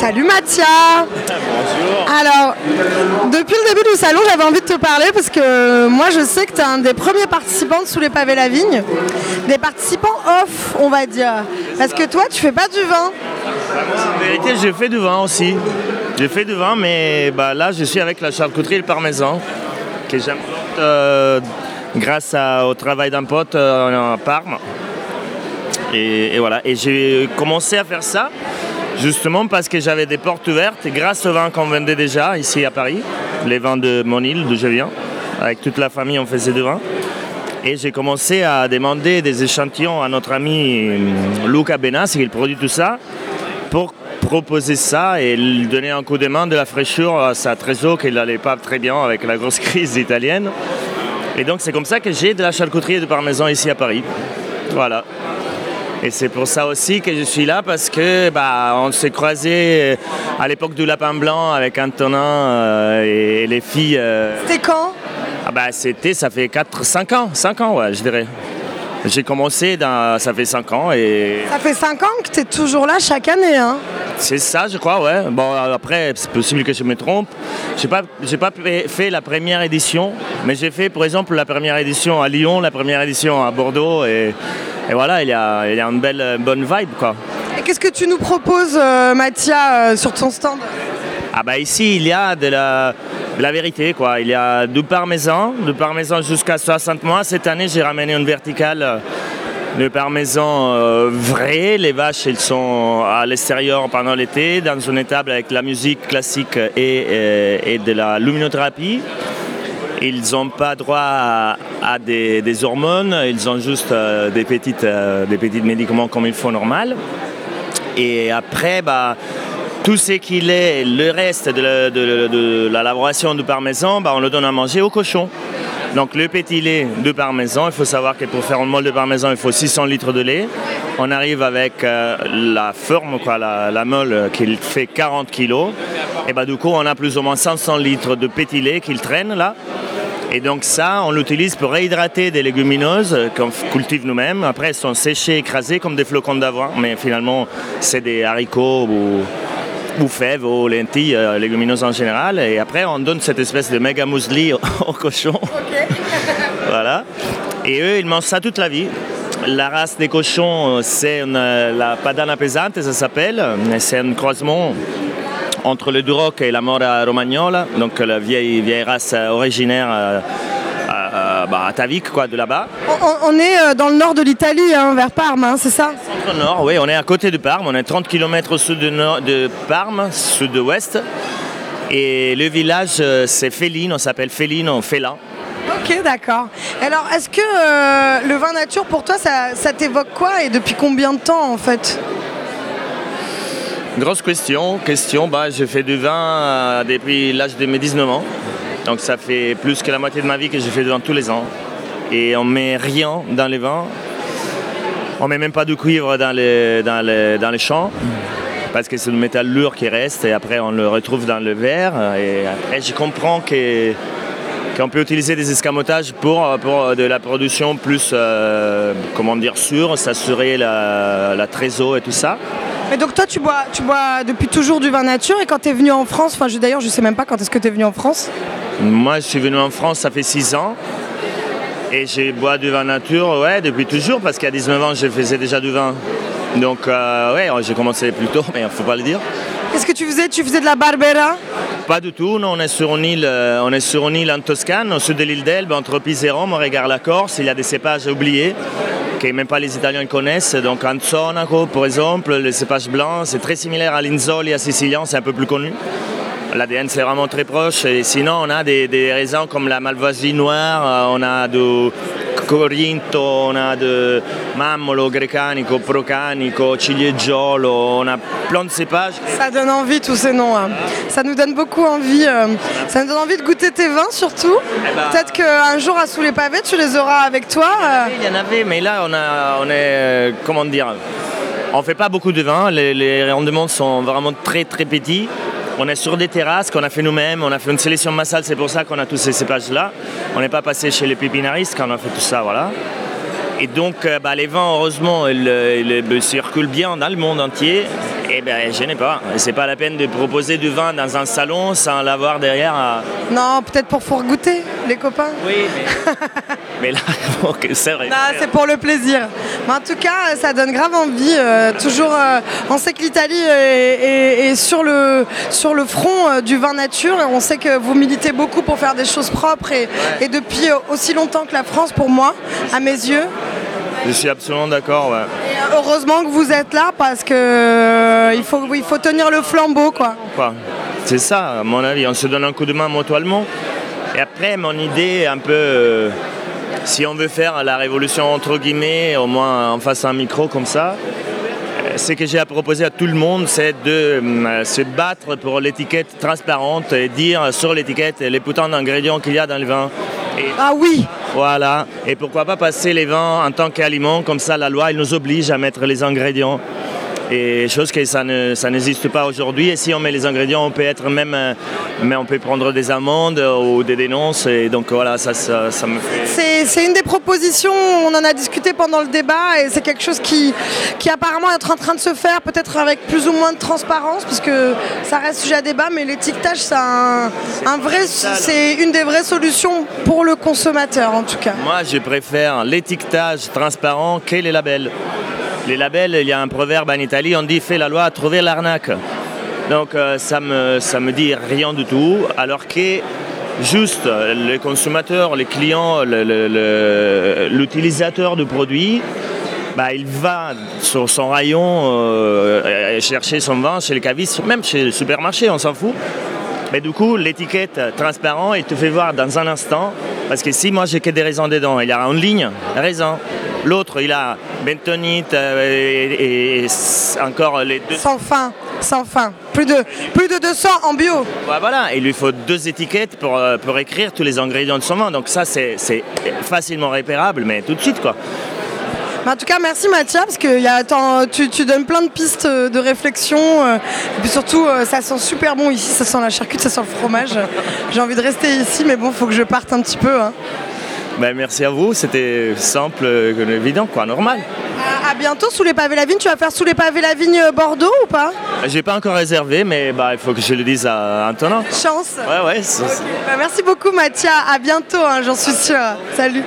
Salut Mathia Bonjour. Alors, depuis le début du salon, j'avais envie de te parler parce que moi je sais que tu es un des premiers participants de Sous les pavés la vigne. Des participants off, on va dire. Parce que toi, tu fais pas du vin. En vérité, j'ai fait du vin aussi. J'ai fait du vin, mais bah, là, je suis avec la charcuterie et le parmesan, que j'aime euh, grâce à- au travail d'un pote euh, à Parme. Et, et voilà. Et j'ai commencé à faire ça justement parce que j'avais des portes ouvertes grâce au vin qu'on vendait déjà ici à Paris, les vins de mon île, d'où je viens. Avec toute la famille, on faisait du vin. Et j'ai commencé à demander des échantillons à notre ami euh, Luca Benas, qui produit tout ça, pour proposer ça et lui donner un coup de main de la fraîcheur à sa trésor qui n'allait pas très bien avec la grosse crise italienne. Et donc c'est comme ça que j'ai de la charcuterie du parmesan ici à Paris. Voilà. Et c'est pour ça aussi que je suis là parce que bah, on s'est croisés à l'époque du lapin blanc avec Antonin euh, et les filles. euh, C'était quand? Ah bah c'était, ça fait 4, 5 ans, 5 ans ouais, je dirais. J'ai commencé, dans, ça fait 5 ans et Ça fait 5 ans que tu es toujours là chaque année. Hein? c'est ça je crois, ouais. Bon après, c'est possible que je me trompe. J'ai pas, j'ai pas fait la première édition, mais j'ai fait par exemple la première édition à Lyon, la première édition à Bordeaux et, et voilà, il y a, il y a une belle, bonne vibe quoi. Et qu'est-ce que tu nous proposes, euh, Mathia, euh, sur ton stand? Ah bah ici il y a de la, de la vérité quoi. Il y a du parmesan, du parmesan jusqu'à 60 mois. Cette année j'ai ramené une verticale euh, de parmesan euh, vrai. Les vaches elles sont à l'extérieur pendant l'été dans une étable avec la musique classique et, et de la luminothérapie. Ils n'ont pas droit à, des, hormones, ils ont juste euh, des, petites, euh, des petits médicaments comme il faut normal. Et après, bah, tout ce qu'il est, le reste de, la- de- de du parmesan, bah, on le donne à manger au cochon. Donc le petit lait de parmesan, il faut savoir que pour faire un molle de parmesan, il faut 600 litres de lait. On arrive avec euh, la forme, quoi, la, la molle qui fait 40 kilos. Et bah, du coup, on a plus ou moins 500 litres de petit lait qu'il traîne là. Et donc ça, on l'utilise pour réhydrater des légumineuses qu'on cultive nous-mêmes. Après, elles sont séchées, écrasées comme des flocons d'avoine, mais finalement, c'est des haricots ou, ou fèves ou lentilles, euh, légumineuses en général. Et après, on donne cette espèce de méga muesli au, au cochon. voilà. Et eux, ils mangent ça toute la vie. La race des cochons, euh, c'est euh, la Padana pesante, ça s'appelle. C'est un croisement entre le Duroc et la Mora Romagnola, donc la vieille, vieille race euh, originaire euh, euh, bah, atavique quoi, de là-bas. on, est euh, dans le nord de l'Italie, hein, vers Parme, hein, c'est ça? Au nord, oui, on est à côté de Parme, on est 30 km au sud de, nord- de Parme, sud-ouest. Et le village, euh, c'est Féline, on s'appelle Féline, on Félin. Ok, d'accord. Alors, est-ce que le vin nature, pour toi, ça, ça t'évoque quoi et depuis combien de temps, en fait? Grosse question, question, bah, je fais du vin euh, depuis l'âge de mes 19 ans. Donc ça fait plus que la moitié de ma vie que je fais du vin tous les ans. Et on met rien dans les vins. On met même pas du cuivre dans les, champs. Parce que c'est le métal lourd qui reste et après on le retrouve dans le verre. Et après je comprends que qu'on peut utiliser des escamotages pour, de la production plus, euh, comment sûre, s'assurer la, la trésor et tout ça. Mais donc, toi, tu bois, tu bois depuis toujours du vin nature et quand tu es venu en France, enfin, je- d'ailleurs, je sais même pas quand est-ce que tu es venu en France. Moi, je suis venu en France, ça fait 6 ans. Et j'ai bois du vin nature, ouais, depuis toujours, parce qu'à 19 ans, je faisais déjà du vin. Donc, euh, ouais, j'ai commencé plus tôt, mais il ne faut pas le dire. Qu'est-ce que tu faisais? Tu faisais de la Barbera? Pas du tout, non, on est sur une île, euh, on est sur une île en Toscane, au sud de l'île d'Elbe, entre Pise et Rome, on regarde la Corse, il y a des cépages oubliés que même pas les Italiens connaissent, donc Anzonaco, par exemple, le cépage blanc, c'est très similaire à l'Inzoli, à Sicilien, c'est un peu plus connu. L'ADN c'est vraiment très proche. Et sinon, on a des, des raisins comme la Malvasie noire, euh, on a du Corinto, on a de Mammolo, Grecanico, Procanico, Cilieggiolo, on a plein de cépages. Ça donne envie tous ces noms. hein. Ça nous donne beaucoup envie. euh, ça nous donne envie de goûter tes vins surtout. ben- Peut-être qu'un jour à Sous les pavés, tu les auras avec toi. euh. Il y en avait, mais là, on, a, on est, euh, comment dire, on fait pas beaucoup de vin, les, les rendements sont vraiment très très petits. On est sur des terrasses qu'on a fait nous-mêmes, on a fait une sélection massale, c'est pour ça qu'on a tous ces cépages-là. On n'est pas passé chez les pépinaristes quand on a fait tout ça, voilà. Et donc, euh, bah, les vins, heureusement, ils, euh, ils, euh, circulent bien dans le monde entier. Et ben, je n'ai pas. C'est pas la peine de proposer du vin dans un salon sans l'avoir derrière. Non, peut-être pour faire goûter les copains. Oui, mais, mais là, c'est vrai. c'est pour le plaisir. Mais en tout cas, ça donne grave envie. Euh, toujours, euh, on sait que l'Italie est, sur, le, sur le front euh, du vin nature. On sait que vous militez beaucoup pour faire des choses propres et, et depuis aussi longtemps que la France, pour moi, à mes yeux. Je suis absolument d'accord. heureusement que vous êtes là parce que euh, il, faut, il faut tenir le flambeau. quoi. C'est ça, à mon avis. On se donne un coup de main mutuellement. Et après, mon idée, un peu, euh, si on veut faire la révolution entre guillemets, au moins en face à un micro comme ça, euh, ce que j'ai à proposer à tout le monde, c'est de se battre pour l'étiquette transparente et dire sur l'étiquette les putains d'ingrédients qu'il y a dans le vin. ah oui voilà. Et pourquoi pas passer les vins en tant qu'aliment, comme ça la loi elle nous oblige à mettre les ingrédients. Et chose que ça, ne, ça n'existe pas aujourd'hui. Et si on met les ingrédients, on peut être même, euh, mais on peut prendre des amendes ou des dénonces. Et donc voilà, ça, ça, me fait. C'est, une des propositions. On en a discuté pendant le débat et c'est quelque chose qui, qui apparemment est en train de se faire, peut-être avec plus ou moins de transparence, puisque ça reste sujet à débat. Mais l'étiquetage, c'est un, vrai, c'est une des vraies solutions pour le consommateur, en tout cas. Moi, je préfère l'étiquetage transparent que les labels les labels, il y a un proverbe en Italie, on dit fais la loi, trouver l'arnaque. Donc euh, ça me, me dit rien du tout, alors que juste le consommateur, les clients, l'utilisateur du produit, bah, il va sur son rayon euh, chercher son vin chez le caviste, même chez le supermarché, on s'en fout. Mais du coup, l'étiquette transparent, il te fait voir dans un instant, parce que si moi j'ai que des raisins dedans, il y a en ligne raisin. L'autre, il a bentonite euh, et, encore les deux. Sans fin, sans fin. Plus de, plus de 200 en bio. voilà, il lui faut deux étiquettes pour, euh, pour écrire tous les ingrédients de son vin. Donc ça, c'est facilement repérable, mais tout de suite, quoi. en tout cas, merci Mathias, parce que y a, tu, tu, donnes plein de pistes de réflexion. Euh, et puis surtout, ça sent super bon ici, ça sent la charcuterie, ça sent le fromage. J'ai envie de rester ici, mais bon, il faut que je parte un petit peu. Hein. Ben, merci à vous, c'était simple, évident, quoi, normal. À, bientôt sous les pavés la vigne. Tu vas faire sous les pavés la vigne Bordeaux ou pas? J'ai pas encore réservé, mais bah, il faut que je le dise à Antonin. Chance. Ouais, ouais. Bah, merci beaucoup, Mathia. À bientôt, hein, j'en suis sûre. Salut.